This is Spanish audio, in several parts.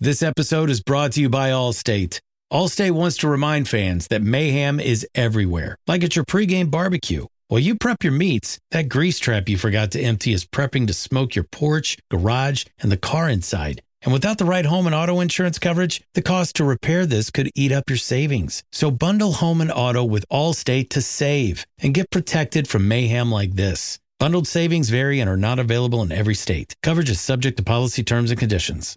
This episode is brought to you by Allstate. Allstate wants to remind fans that mayhem is everywhere, like at your pregame barbecue. While you prep your meats, that grease trap you forgot to empty is prepping to smoke your porch, garage, and the car inside. And without the right home and auto insurance coverage, the cost to repair this could eat up your savings. So bundle home and auto with Allstate to save and get protected from mayhem like this. Bundled savings vary and are not available in every state. Coverage is subject to policy terms and conditions.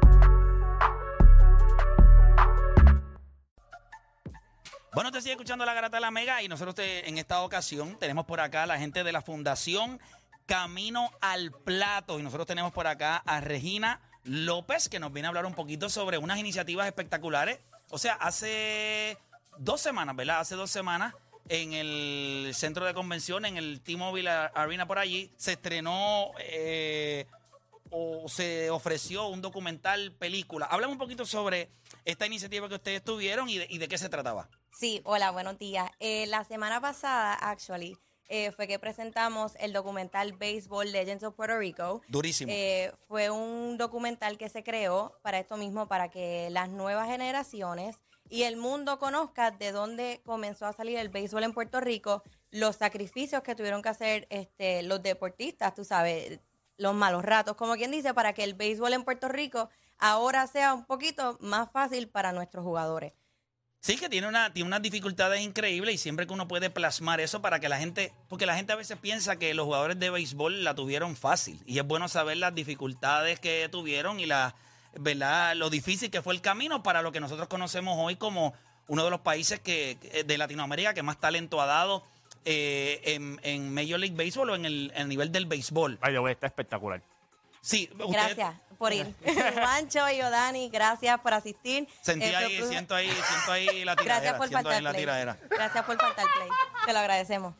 Bueno, te sigue escuchando la Garata de la Mega y nosotros en esta ocasión tenemos por acá a la gente de la Fundación Camino al Plato y nosotros tenemos por acá a Regina López que nos viene a hablar un poquito sobre unas iniciativas espectaculares. O sea, hace dos semanas, ¿verdad? Hace dos semanas en el centro de convención, en el T-Mobile Arena por allí, se estrenó eh, o se ofreció un documental película. Háblame un poquito sobre esta iniciativa que ustedes tuvieron y de qué se trataba. Sí, hola, buenos días. Eh, la semana pasada, actually, eh, fue que presentamos el documental Baseball Legends of Puerto Rico. Durísimo. Eh, fue un documental que se creó para esto mismo, para que las nuevas generaciones y el mundo conozca de dónde comenzó a salir el béisbol en Puerto Rico, los sacrificios que tuvieron que hacer este, los deportistas, tú sabes, los malos ratos, como quien dice, para que el béisbol en Puerto Rico ahora sea un poquito más fácil para nuestros jugadores. Sí, que tiene, una, tiene unas dificultades increíbles y siempre que uno puede plasmar eso para que la gente, porque la gente a veces piensa que los jugadores de béisbol la tuvieron fácil y es bueno saber las dificultades que tuvieron y la, ¿verdad? lo difícil que fue el camino para lo que nosotros conocemos hoy como uno de los países que, de Latinoamérica que más talento ha dado eh, en, en Major League Baseball o en el, nivel del béisbol. Way, está espectacular. Sí, usted- Gracias por ir. Juancho y Odani, gracias por asistir. Sentí Eh, ahí, propuso- siento ahí, siento ahí la tiradera. Gracias por siento ahí faltar la play. tiradera. Gracias por faltar play. Te lo agradecemos.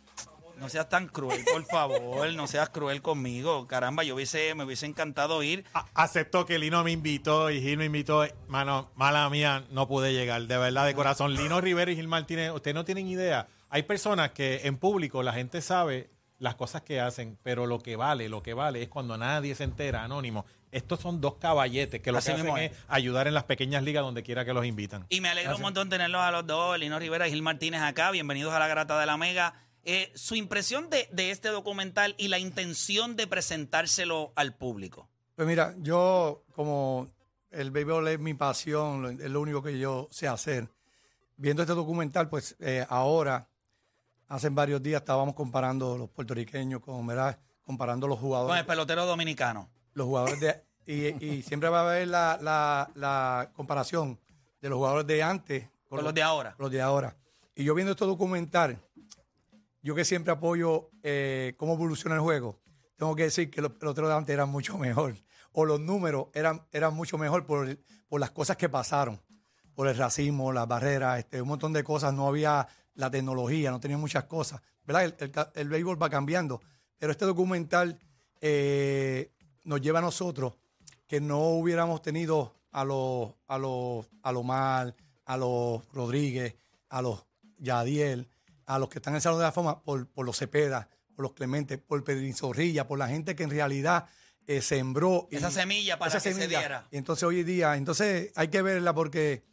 No seas tan cruel, por favor. No seas cruel conmigo. Caramba, yo hubiese, me hubiese encantado ir. A- aceptó que Lino me invitó y Gil me invitó. Mano, mala mía, no pude llegar. De verdad, de corazón. Lino Rivera y Gil Martínez, ustedes no tienen idea. Hay personas que en público la gente sabe las cosas que hacen, pero lo que vale, lo que vale es cuando nadie se entera, anónimo. Estos son dos caballetes que lo Así que hacen es ayudar en las pequeñas ligas donde quiera que los invitan. Y me alegra un montón tenerlos a los dos, Lino Rivera y Gil Martínez acá. Bienvenidos a la Grata de la Mega. Eh, su impresión de, de este documental y la intención de presentárselo al público. Pues mira, yo como el béisbol es mi pasión, es lo único que yo sé hacer. Viendo este documental, pues eh, ahora, hace varios días estábamos comparando los puertorriqueños con, ¿verdad? Comparando los Con el jugadores, pelotero dominicano. los jugadores de, y, y siempre va a haber la, la- la comparación de los jugadores de antes Con los de ahora. los de ahora. Y yo viendo este documental, yo que siempre apoyo eh, cómo evoluciona el juego, tengo que decir que los peloteros de antes eran mucho mejor. O los números eran, eran mucho mejor por, por las cosas que pasaron. Por el racismo, las barreras, este, un montón de cosas. No había la tecnología, no tenía muchas cosas. ¿Verdad? El, el béisbol va cambiando. Pero este documental eh, nos lleva a nosotros que no hubiéramos tenido a los a los a los Mal, a los Rodríguez, a los Yadiel, a los que están en el Salón de la Fama por, por los Cepeda, por los Clementes, por Pedrín Zorrilla, por la gente que en realidad eh, sembró y- Esa semilla para esa que se semilla. diera. Y entonces hoy día, entonces hay que verla porque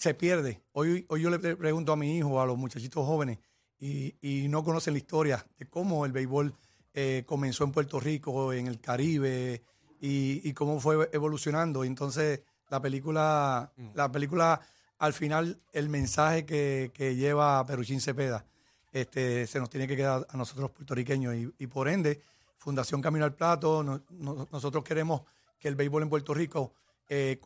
se pierde. Hoy, hoy yo le pre- pregunto a mi hijo, a los muchachitos jóvenes, y, y no conocen la historia de cómo el béisbol eh, comenzó en Puerto Rico, en el Caribe, y, y cómo fue evolucionando. Y entonces la película, Mm. la película al final el mensaje que, que lleva Peruchín Cepeda este, se nos tiene que quedar a nosotros puertorriqueños y, y por ende, Fundación Camino al Plato, no- no- nosotros queremos que el béisbol en Puerto Rico, eh,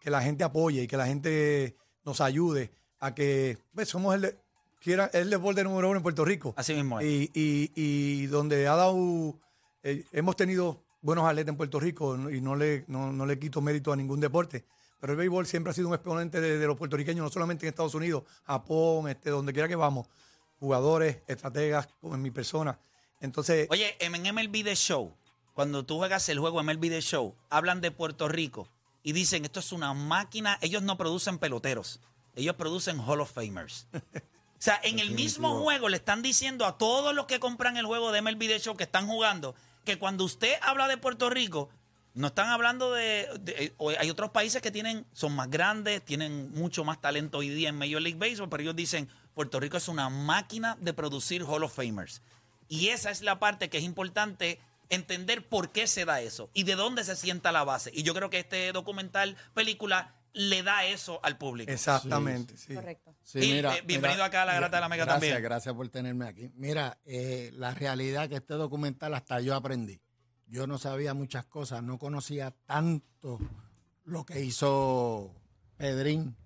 que la gente apoye y que la gente nos ayude a que pues, somos el, de- quiera, el deporte número uno en Puerto Rico. Así mismo es. Y, y- y donde ha dado, eh, hemos tenido buenos atletas en Puerto Rico y no le, no, no le quito mérito a ningún deporte. Pero el béisbol siempre ha sido un exponente de, de los puertorriqueños, no solamente en Estados Unidos, Japón, este, donde quiera que vamos. Jugadores, estrategas, como en mi persona. Entonces, Oye, en MLB The Show, cuando tú juegas el juego MLB The Show, hablan de Puerto Rico y dicen esto es una máquina. Ellos no producen peloteros, ellos producen Hall of Famers. O sea, en el mismo juego le están diciendo a todos los que compran el juego de MLB The Show que están jugando que cuando usted habla de Puerto Rico, no están hablando de, de- o hay otros países que tienen son más grandes, tienen mucho más talento hoy día en Major League Baseball, pero ellos dicen Puerto Rico es una máquina de producir Hall of Famers. Y esa es la parte que es importante entender por qué se da eso y de dónde se sienta la base. Y yo creo que este documental, película, le da eso al público. exactamente, sí. Correcto. Sí, Y, mira, eh, bienvenido mira, acá a la Grata de la Mega gracias, también. Gracias por tenerme aquí. Mira, eh, la realidad que este documental hasta yo aprendí. Yo no sabía muchas cosas, no conocía tanto lo que hizo Pedrín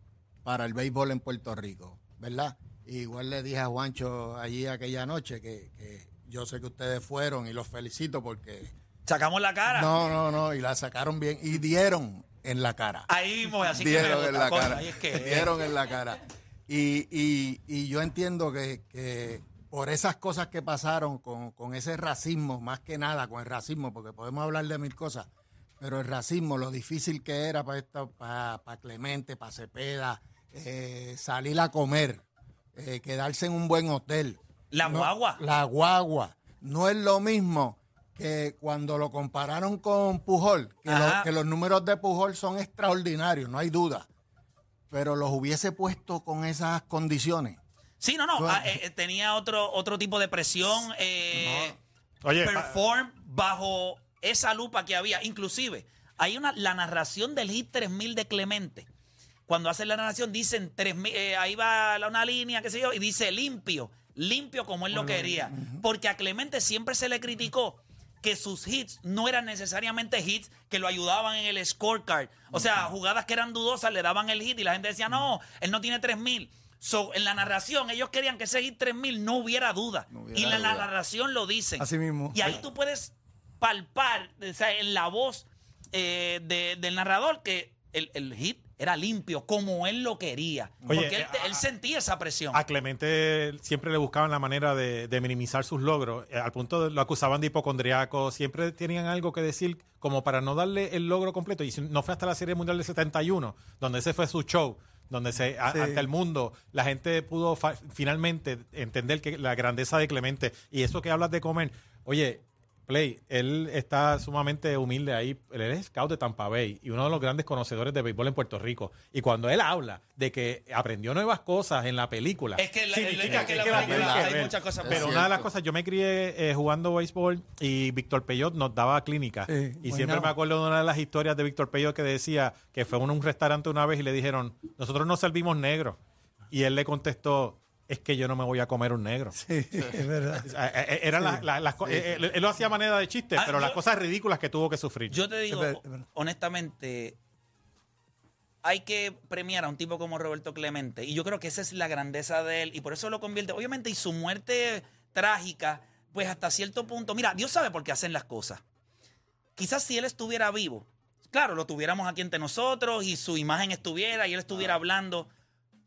para el béisbol en Puerto Rico, ¿verdad? Igual le dije a Juancho allí aquella noche que, que yo sé que ustedes fueron y los felicito porque... Sacamos la cara. No, no, no, y la sacaron bien y dieron en la cara Ahí mismo, así que me en la cara. ahí es que- Dieron en la cara. Y, y- y yo entiendo que, que por esas cosas que pasaron con, con ese racismo, más que nada con el racismo, porque podemos hablar de mil cosas, pero el racismo, lo difícil que era para esto, para, para Clemente, para Cepeda, eh, salir a comer, eh, quedarse en un buen hotel. La No, guagua. La guagua. No es lo mismo que cuando lo compararon con Pujol, que, lo- Ajá. que los números de Pujol son extraordinarios, no hay duda. Pero los hubiese puesto con esas condiciones. Sí, no, no. Bueno. ah, eh, eh, tenía otro, otro tipo de presión. eh, Oye, pa- perform bajo esa lupa que había. Inclusive, hay una la narración del hit 3000 de Clemente. Cuando hacen la narración dicen 3000, eh, ahí va la- una línea, qué sé yo, y dice limpio, limpio como él lo quería. Porque a Clemente siempre se le criticó que sus hits no eran necesariamente hits que lo ayudaban en el scorecard. O sea, jugadas que eran dudosas le daban el hit y la gente decía, no, él no tiene 3000. So, en la narración, ellos querían que ese hit 3000 no hubiera duda. hubiera y la, narración lo dicen. Así mismo. Y ahí tú puedes palpar o sea, en la voz eh, de- del narrador que el, el hit era limpio, como él lo quería. Oye, porque él, sentía esa presión. A Clemente siempre le buscaban la manera de, de minimizar sus logros, eh, al punto de lo acusaban de hipocondriaco, siempre tenían algo que decir como para no darle el logro completo. Y si- no fue hasta la Serie Mundial del 71, donde ese fue su show, donde se, a- Sí. ante el mundo la gente pudo fa- finalmente entender que la grandeza de Clemente. Y eso que hablas de comer, oye, Play, él está sumamente humilde ahí. Él es scout de Tampa Bay y uno de los grandes conocedores de béisbol en Puerto Rico. Y cuando él habla de que aprendió nuevas cosas en la película, Es que la- significa es que que la la película hay ver. muchas cosas Es Pero cierto. una de las cosas, yo me crié eh, jugando béisbol y Víctor Peyot nos daba clínica. Sí, y siempre buena. me acuerdo de una de las historias de Víctor Peyot que decía que fue a un restaurante una vez y le dijeron, nosotros no servimos negros. Y él le contestó, es que yo no me voy a comer un negro. Sí, es verdad. Eh, eh, eran las- las- co- eh, él lo hacía a manera de chiste, Ah, pero las cosas ridículas que tuvo que sufrir. Yo te digo, honestamente, hay que premiar a un tipo como Roberto Clemente. Y yo creo que esa es la grandeza de él. Y por eso lo convierte. Obviamente, y su muerte trágica, pues hasta cierto punto. Mira, Dios sabe por qué hacen las cosas. Quizás si él estuviera vivo, claro, lo tuviéramos aquí entre nosotros y su imagen estuviera y él estuviera hablando.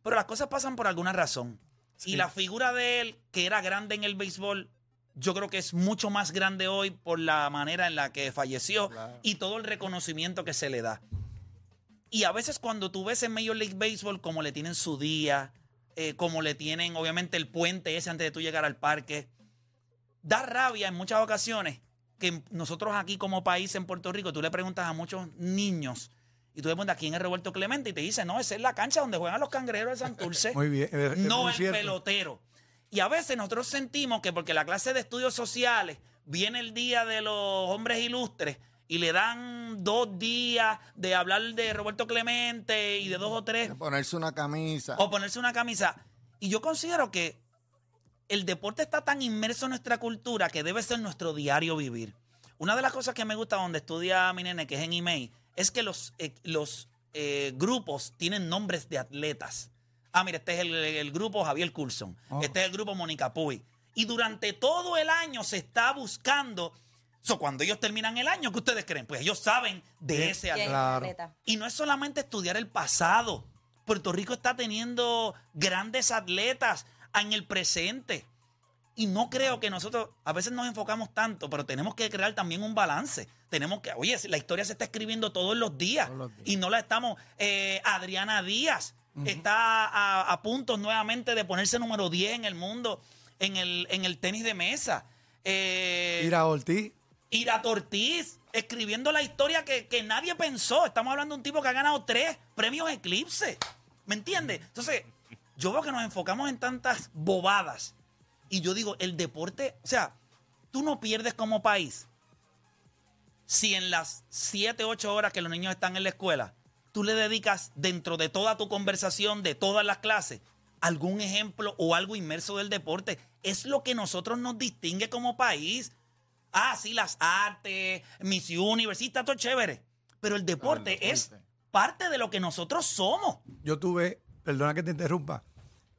Pero las cosas pasan por alguna razón. Y la figura de él, que era grande en el béisbol, yo creo que es mucho más grande hoy por la manera en la que falleció y todo el reconocimiento que se le da. Y a veces cuando tú ves en Major League Baseball como le tienen su día, eh, como le tienen obviamente el puente ese antes de tú llegar al parque, da rabia en muchas ocasiones que nosotros aquí como país en Puerto Rico, tú le preguntas a muchos niños y tú le preguntas quién es Roberto Clemente y te dicen, no, esa es la cancha donde juegan los cangrejeros de Santurce Muy bien. es- es no muy el cierto. pelotero. Y a veces nosotros sentimos que porque la clase de estudios sociales viene el día de los hombres ilustres y le dan dos días de hablar de Roberto Clemente y de dos o tres De ponerse una camisa. o ponerse una camisa. Y yo considero que el deporte está tan inmerso en nuestra cultura que debe ser nuestro diario vivir. Una de las cosas que me gusta donde estudia mi nene, que es en email, es que los, eh, los eh, grupos tienen nombres de atletas. Ah, mira, este es el, el grupo Javier Coulson. Este es el grupo Mónica Puy. Y durante todo el año se está buscando. So, cuando ellos terminan el año, ¿qué ustedes creen? Pues ellos saben de ese ¿Quién atleta. es el Claro. atleta? Y no es solamente estudiar el pasado. Puerto Rico está teniendo grandes atletas en el presente. Y no creo que nosotros, a veces nos enfocamos tanto, pero tenemos que crear también un balance. Tenemos que, oye, la historia se está escribiendo todos los días. Todos los días. Y no la estamos. eh, Adriana Díaz está a, a puntos nuevamente de ponerse número 10 en el mundo en el, en el tenis de mesa. Eh, Ira Ortiz. Ira Ortiz escribiendo la historia que, que nadie pensó. Estamos hablando de un tipo que ha ganado tres premios Eclipse. ¿Me entiendes? Entonces, yo veo que nos enfocamos en tantas bobadas. Y yo digo, el deporte, o sea, tú no pierdes como país si en las siete, ocho horas que los niños están en la escuela, tú le dedicas dentro de toda tu conversación, de todas las clases, algún ejemplo o algo inmerso del deporte. Es lo que nosotros nos distingue como país. Ah, sí, las artes, Miss Universe, está todo chévere. Pero el deporte es parte de lo que nosotros somos. Yo tuve, perdona que te interrumpa,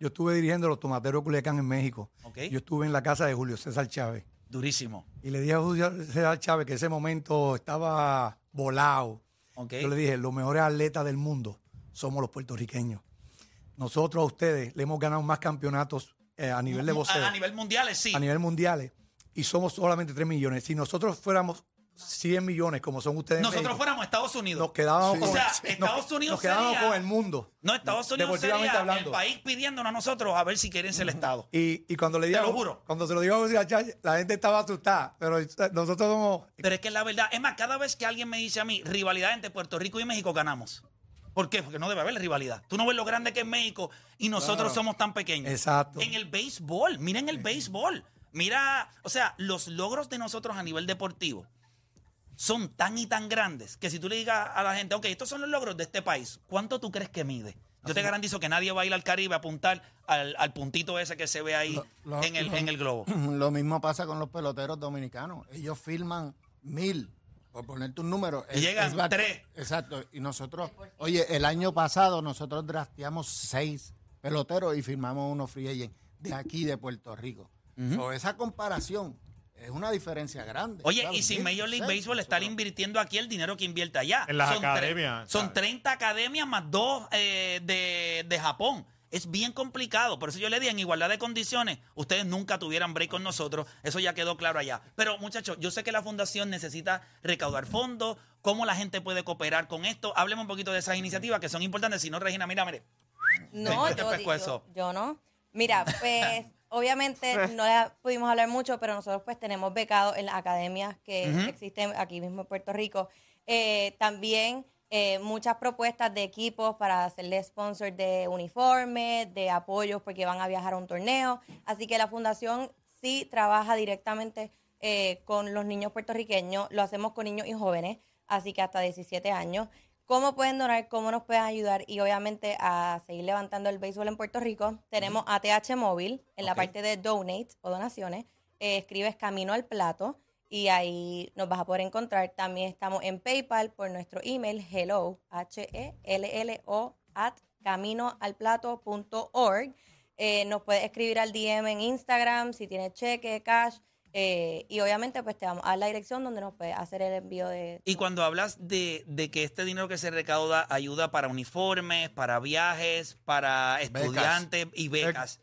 yo estuve dirigiendo los tomateros Culiacán en México. Ok. Yo estuve en la casa de Julio César Chávez. Durísimo. Y le dije a Julio César Chávez que ese momento estaba volado. ¿ok? Yo le dije, los mejores atletas del mundo somos los puertorriqueños. Nosotros a ustedes le hemos ganado más campeonatos eh, a nivel de boxeo, a, a nivel mundial, sí. a nivel mundiales, y somos solamente 3 millones. Si nosotros fuéramos 100 millones como son ustedes, Nosotros México, fuéramos Estados Unidos. nos quedábamos, O con, sea, nos- Estados Unidos nos quedábamos sería- con el mundo. No, Estados Unidos sería hablando. el país pidiéndonos a nosotros a ver si quieren ser el Estado. Y, y cuando le Te digo, lo juro. cuando se lo digo a la gente estaba asustada, pero nosotros somos Pero es que la verdad, es más, cada vez que alguien me dice a mí rivalidad entre Puerto Rico y México, ganamos. ¿Por qué? Porque no debe haber rivalidad. Tú no ves lo grande que es México y nosotros somos tan pequeños. Exacto. En el béisbol, miren el béisbol. Mira, o sea, los logros de nosotros a nivel deportivo son tan y tan grandes que si tú le digas a la gente, ok, estos son los logros de este país, ¿cuánto tú crees que mide? Yo te garantizo que nadie va a ir al Caribe a apuntar al, al puntito ese que se ve ahí Lo- lo- en, el, lo- en el globo. Lo mismo pasa con los peloteros dominicanos. Ellos filman mil, por ponerte un número. Y llegan tres. Exacto. Y nosotros, oye, el año pasado nosotros drafteamos seis peloteros y firmamos unos free agents de aquí, de Puerto Rico. So, esa comparación es una diferencia grande. Oye, y si Major League Baseball está nosotros- invirtiendo aquí el dinero que invierte allá. En las tre- academias, Son ¿sabes? 30 academias más dos eh, de, de Japón. Es bien complicado. Por eso yo le di en igualdad de condiciones, ustedes nunca tuvieran break con nosotros. Eso ya quedó claro allá. Pero, muchachos, yo sé que la fundación necesita recaudar fondos. ¿Cómo la gente puede cooperar con esto? Hablemos un poquito de esas iniciativas que son importantes. Si no, Regina, mira, mire. No, ¿Te- te yo, eso? yo no. Mira, pues obviamente no la pudimos hablar mucho, pero nosotros pues tenemos becados en las academias que existen aquí mismo en Puerto Rico. Eh, también eh, muchas propuestas de equipos para hacerle sponsor de uniformes, de apoyos porque van a viajar a un torneo. Así que la fundación sí trabaja directamente eh, con los niños puertorriqueños. Lo hacemos con niños y jóvenes, así que hasta 17 años. ¿Cómo pueden donar? ¿Cómo nos pueden ayudar? Y obviamente a seguir levantando el béisbol en Puerto Rico. Tenemos ATH Móvil en la parte de donate o donaciones. Eh, escribes Camino al Plato y ahí nos vas a poder encontrar. También estamos en PayPal por nuestro email hello, H-E-L-L-O, at caminoalplato.org. Eh, nos puedes escribir al DM en Instagram si tienes cheque, cash. Eh, y obviamente pues te vamos a dar la dirección donde nos puedes hacer el envío de... Y cuando hablas de, de que este dinero que se recauda ayuda para uniformes, para viajes, para estudiantes y becas,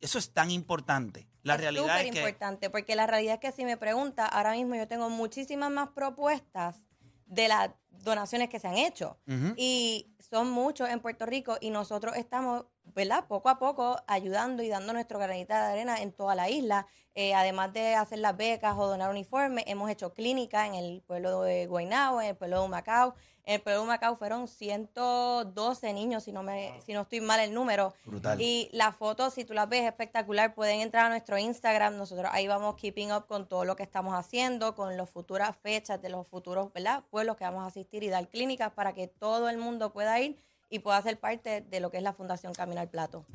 eso es tan importante. La es realidad es que... importante, porque la realidad es que si me pregunta, ahora mismo yo tengo muchísimas más propuestas de las donaciones que se han hecho. Y son muchos en Puerto Rico y nosotros estamos, ¿verdad? Poco a poco ayudando y dando nuestro granito de arena en toda la isla. Eh, además de hacer las becas o donar uniformes, hemos hecho clínicas en el pueblo de Guaynabo, en el pueblo de Humacao. En el pueblo de Macao fueron 112 niños, si no, me, si no estoy mal el número. Brutal. Y las fotos, si tú las ves, espectacular. Pueden entrar a nuestro Instagram. Nosotros ahí vamos keeping up con todo lo que estamos haciendo, con las futuras fechas de los futuros ¿verdad? pueblos que vamos a asistir y dar clínicas para que todo el mundo pueda ir y pueda ser parte de lo que es la Fundación Camino al Plato.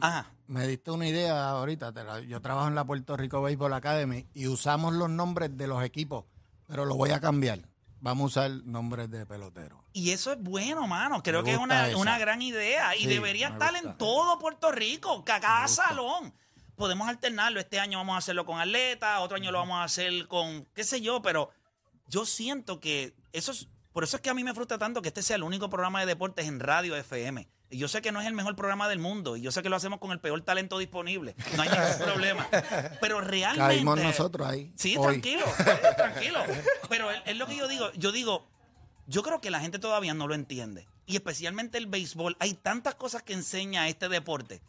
Ajá. Me diste una idea ahorita. yo trabajo en la Puerto Rico Baseball Academy y usamos los nombres de los equipos, pero lo voy a cambiar. Vamos a usar nombres de peloteros. Y eso es bueno, mano. Creo que es una, una gran idea. Y Sí, debería estar en todo Puerto Rico, ca- cada salón. Podemos alternarlo. Este año vamos a hacerlo con atletas, otro año lo vamos a hacer con qué sé yo, pero yo siento que eso es, por eso es que a mí me frustra tanto que este sea el único programa de deportes en radio FM. Yo sé que no es el mejor programa del mundo y yo sé que lo hacemos con el peor talento disponible. No hay ningún problema. Pero realmente Caímos nosotros ahí. Sí, hoy. tranquilo, eh, tranquilo. Pero es, lo que yo digo. Yo digo, yo creo que la gente todavía no lo entiende. Y especialmente el béisbol. Hay tantas cosas que enseña este deporte.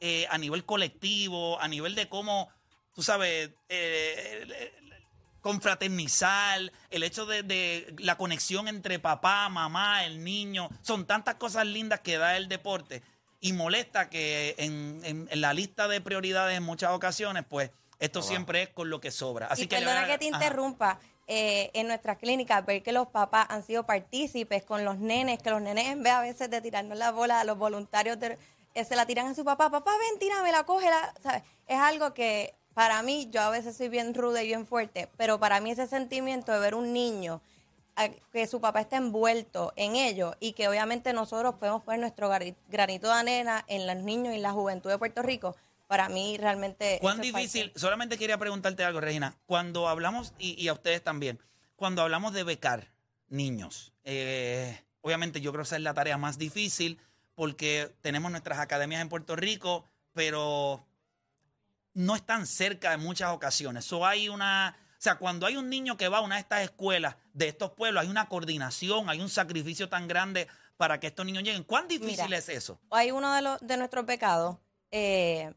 eh, a nivel colectivo, a nivel de cómo, tú sabes, eh, confraternizar, el hecho de, de la conexión entre papá, mamá, el niño. Son tantas cosas lindas que da el deporte. Y molesta que en, en- en la lista de prioridades en muchas ocasiones, pues, esto siempre es con lo que sobra. Así y que perdona que te Ajá. interrumpa. eh, en nuestras clínicas, ver que los papás han sido partícipes con los nenes, que los nenes en vez a veces de tirarnos la bola a los voluntarios, de- eh, se la tiran a su papá, papá, ven, tíramela, cógela, ¿sabes? Es algo que para mí, yo a veces soy bien ruda y bien fuerte, pero para mí ese sentimiento de ver un niño, que su papá está envuelto en ello y que obviamente nosotros podemos poner nuestro granito de arena en los niños y la juventud de Puerto Rico, para mí realmente... ¿Cuán parte- difícil? Solamente quería preguntarte algo, Regina. Cuando hablamos, y, y a ustedes también, cuando hablamos de becar niños, eh, obviamente yo creo que esa es la tarea más difícil porque tenemos nuestras academias en Puerto Rico, pero no están cerca en muchas ocasiones. So hay una, o sea, cuando hay un niño que va a una de estas escuelas de estos pueblos, hay una coordinación, hay un sacrificio tan grande para que estos niños lleguen. ¿Cuán difícil Mira, es eso? hay uno de, los, de nuestros pecados eh,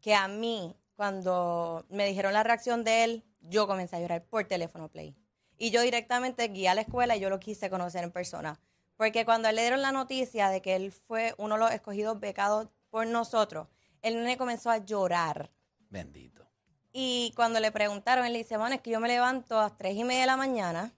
que a mí, cuando me dijeron la reacción de él, yo comencé a llorar por teléfono play. Y yo directamente guié a la escuela y yo lo quise conocer en persona. Porque cuando le dieron la noticia de que él fue uno de los escogidos becados por nosotros, el nene comenzó a llorar. Bendito. Y cuando le preguntaron, él dice, bueno, es que yo me levanto a las tres y media de la mañana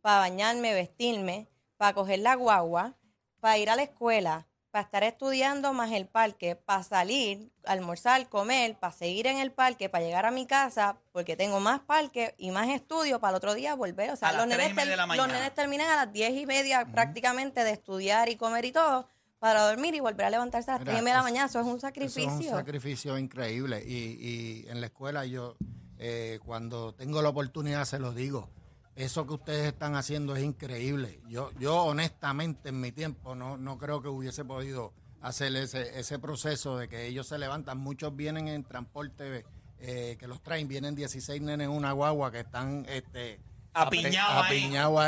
para bañarme, vestirme, para coger la guagua, para ir a la escuela, para estar estudiando más el parque, para salir, almorzar, comer, para seguir en el parque, para llegar a mi casa, porque tengo más parque y más estudio para el otro día volver. O sea, A las los, nenes, media ter- de la los nenes terminan a las diez y media prácticamente de estudiar y comer y todo para dormir y volver a levantarse a las Mira, tres y media de la mañana. Eso es un Eso sacrificio. es un sacrificio increíble. Y, y en la escuela yo, eh, cuando tengo la oportunidad, se lo digo. Eso que ustedes están haciendo es increíble. Yo, yo honestamente, en mi tiempo, no, no creo que hubiese podido hacer ese, ese proceso de que ellos se levantan. Muchos vienen en transporte eh, que los traen. Vienen 16 nenes en una guagua que están este, Apiñados ahí. apiñados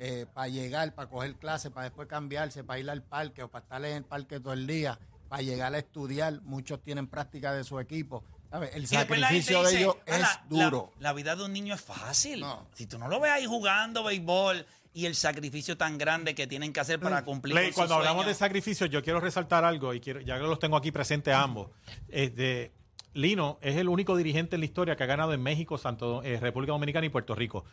ahí para llegar, para coger clases, para después cambiarse, para ir al parque o para estar en el parque todo el día, para llegar a estudiar. Muchos tienen práctica de su equipo. ¿Sabes? El sacrificio de ellos "Ah, es la- duro. La, vida de un niño es fácil. No. Si tú no lo ves ahí jugando béisbol y el sacrificio tan grande que tienen que hacer para cumplir con cuando hablamos de sacrificio, yo quiero resaltar algo y quiero, ya que los tengo aquí presentes a ambos. Este, Lino es el único dirigente en la historia que ha ganado en México, Santo, eh, República Dominicana y Puerto Rico.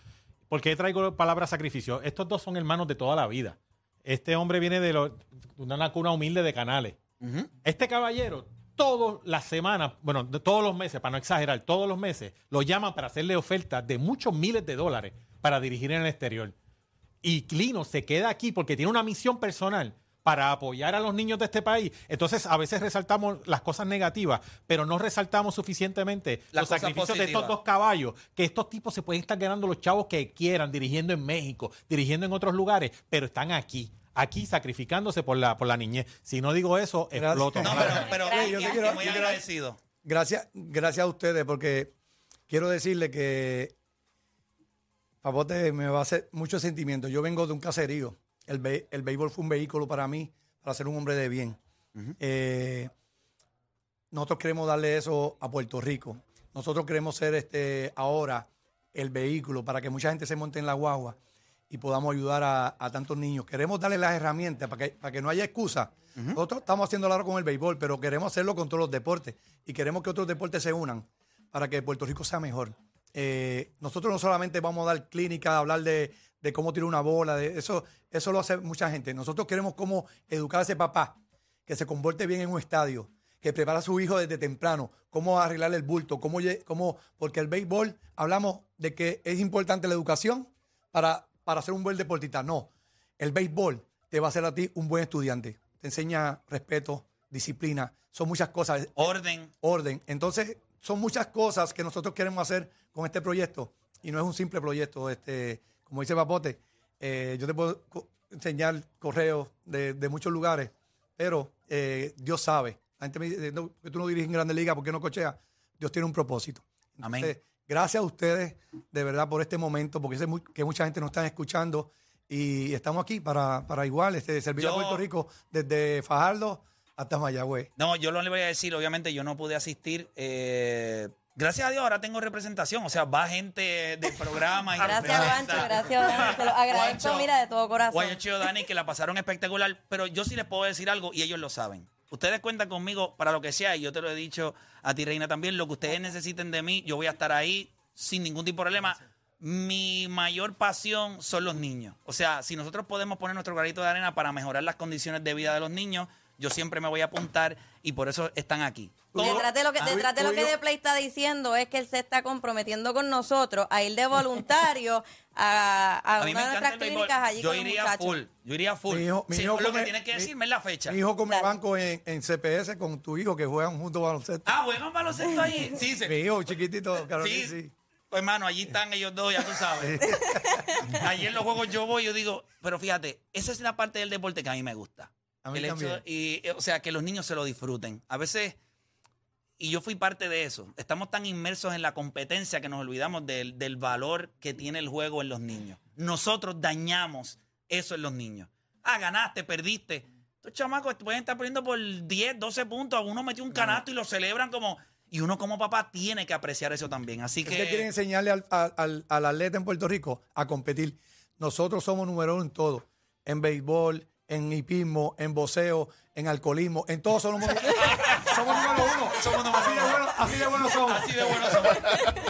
¿Por qué traigo palabra sacrificio? Estos dos son hermanos de toda la vida. Este hombre viene de, lo- una cuna humilde de canales. Este caballero, todas las semanas, bueno, de todos los meses, para no exagerar, todos los meses, lo llaman para hacerle ofertas de muchos miles de dólares para dirigir en el exterior. Y Clino se queda aquí porque tiene una misión personal para apoyar a los niños de este país. Entonces, a veces resaltamos las cosas negativas, pero no resaltamos suficientemente Las los sacrificios de estos dos caballos, que estos tipos se pueden estar ganando los chavos que quieran, dirigiendo en México, dirigiendo en otros lugares, pero están aquí, aquí sacrificándose por la, por la niñez. Si no digo eso, Gracias. exploto. No, pero, pero Gracias. Yo te quiero- muy yo agradecido. Gracias, gracias a ustedes, porque quiero decirle que Papote me va a hacer mucho sentimiento. Yo vengo de un caserío. El, be- el béisbol fue un vehículo para mí, para ser un hombre de bien. Eh, nosotros queremos darle eso a Puerto Rico. Nosotros queremos ser este ahora el vehículo para que mucha gente se monte en la guagua. y podamos ayudar a, a tantos niños. Queremos darle las herramientas para que, para que no haya excusa. Nosotros estamos haciendo ahora con el béisbol, pero queremos hacerlo con todos los deportes y queremos que otros deportes se unan para que Puerto Rico sea mejor. Eh, nosotros no solamente vamos a dar clínica, hablar de, de cómo tirar una bola, de eso, eso lo hace mucha gente. Nosotros queremos cómo educar a ese papá que se comporte bien en un estadio, que prepara a su hijo desde temprano, cómo arreglarle el bulto, cómo, cómo porque el béisbol hablamos de que es importante la educación para, para ser un buen deportista. No, el béisbol te va a hacer a ti un buen estudiante. Te enseña respeto, disciplina, son muchas cosas Orden. orden. Entonces, son muchas cosas que nosotros queremos hacer con este proyecto y no es un simple proyecto. Este, como dice Papote, eh, yo te puedo co- enseñar correos de, de muchos lugares, pero eh, Dios sabe. La gente me dice, no, que tú no diriges en Grandes Ligas, ¿por qué no cocheas? Dios tiene un propósito. Amén. Entonces, gracias a ustedes, de verdad, por este momento, porque sé muy- que mucha gente nos está escuchando y estamos aquí para, para igual este, servir Yo- a Puerto Rico desde Fajardo hasta Mayagüez. No, yo lo le voy a decir, obviamente yo no pude asistir. eh, gracias a Dios ahora tengo representación, o sea, va gente del programa. y Gracias. Juancho, gracias, Dani. Se lo agradezco, Juancho, mira, de todo corazón. Guayacho Dani, que la pasaron espectacular, pero yo sí les puedo decir algo y ellos lo saben. Ustedes cuentan conmigo para lo que sea y yo te lo he dicho a ti, Reina, también. Lo que ustedes necesiten de mí, yo voy a estar ahí sin ningún tipo de problema. Mi mayor pasión son los niños. O sea, si nosotros podemos poner nuestro granito de arena para mejorar las condiciones de vida de los niños, yo siempre me voy a apuntar y por eso están aquí. Todo- Detrás de lo que, detrás de lo que De Play está diciendo es que él se está comprometiendo con nosotros a ir de voluntario a, una de nuestras clínicas allí Yo con los iría muchachos. full. Yo iría full. Mi hijo- mi Sí, hijo lo come- que tienes que decirme es la fecha. Mi hijo come Dale. banco en, en CPS con tu hijo que juegan juntos baloncesto. Ah, juegan baloncesto ahí. Sí, se, Mi hijo chiquitito, Carolina, Sí. sí. Pues, hermano, allí están ellos dos, ya tú sabes. Allí en los juegos yo voy, yo digo, pero fíjate, esa es la parte del deporte que a mí me gusta. A mí El hecho- también. y, eh, o sea, que los niños se lo disfruten. A veces, y yo fui parte de eso, estamos tan inmersos en la competencia que nos olvidamos del, del valor que tiene el juego en los niños. Nosotros dañamos eso en los niños. Ah, ganaste, perdiste. Estos chamacos pueden estar perdiendo por 10, 12 puntos. Uno metió un canasto y lo celebran como... Y uno como papá tiene que apreciar eso también. Así Es que... que quieren enseñarle al, al- al- al atleta en Puerto Rico a competir. Nosotros somos número uno en todo. En béisbol, en hipismo, en voceo, en alcoholismo, en todo somos, somos número uno. Somos número así, de uno. bueno, así de buenos somos. Así de bueno somos.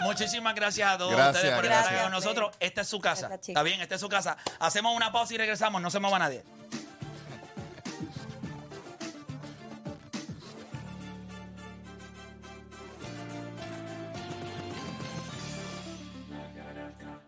Muchísimas gracias a todos Gracias, ustedes por estar aquí con nosotros. Esta es su casa. Está bien, esta es su casa. Hacemos una pausa y regresamos. No se mueva nadie.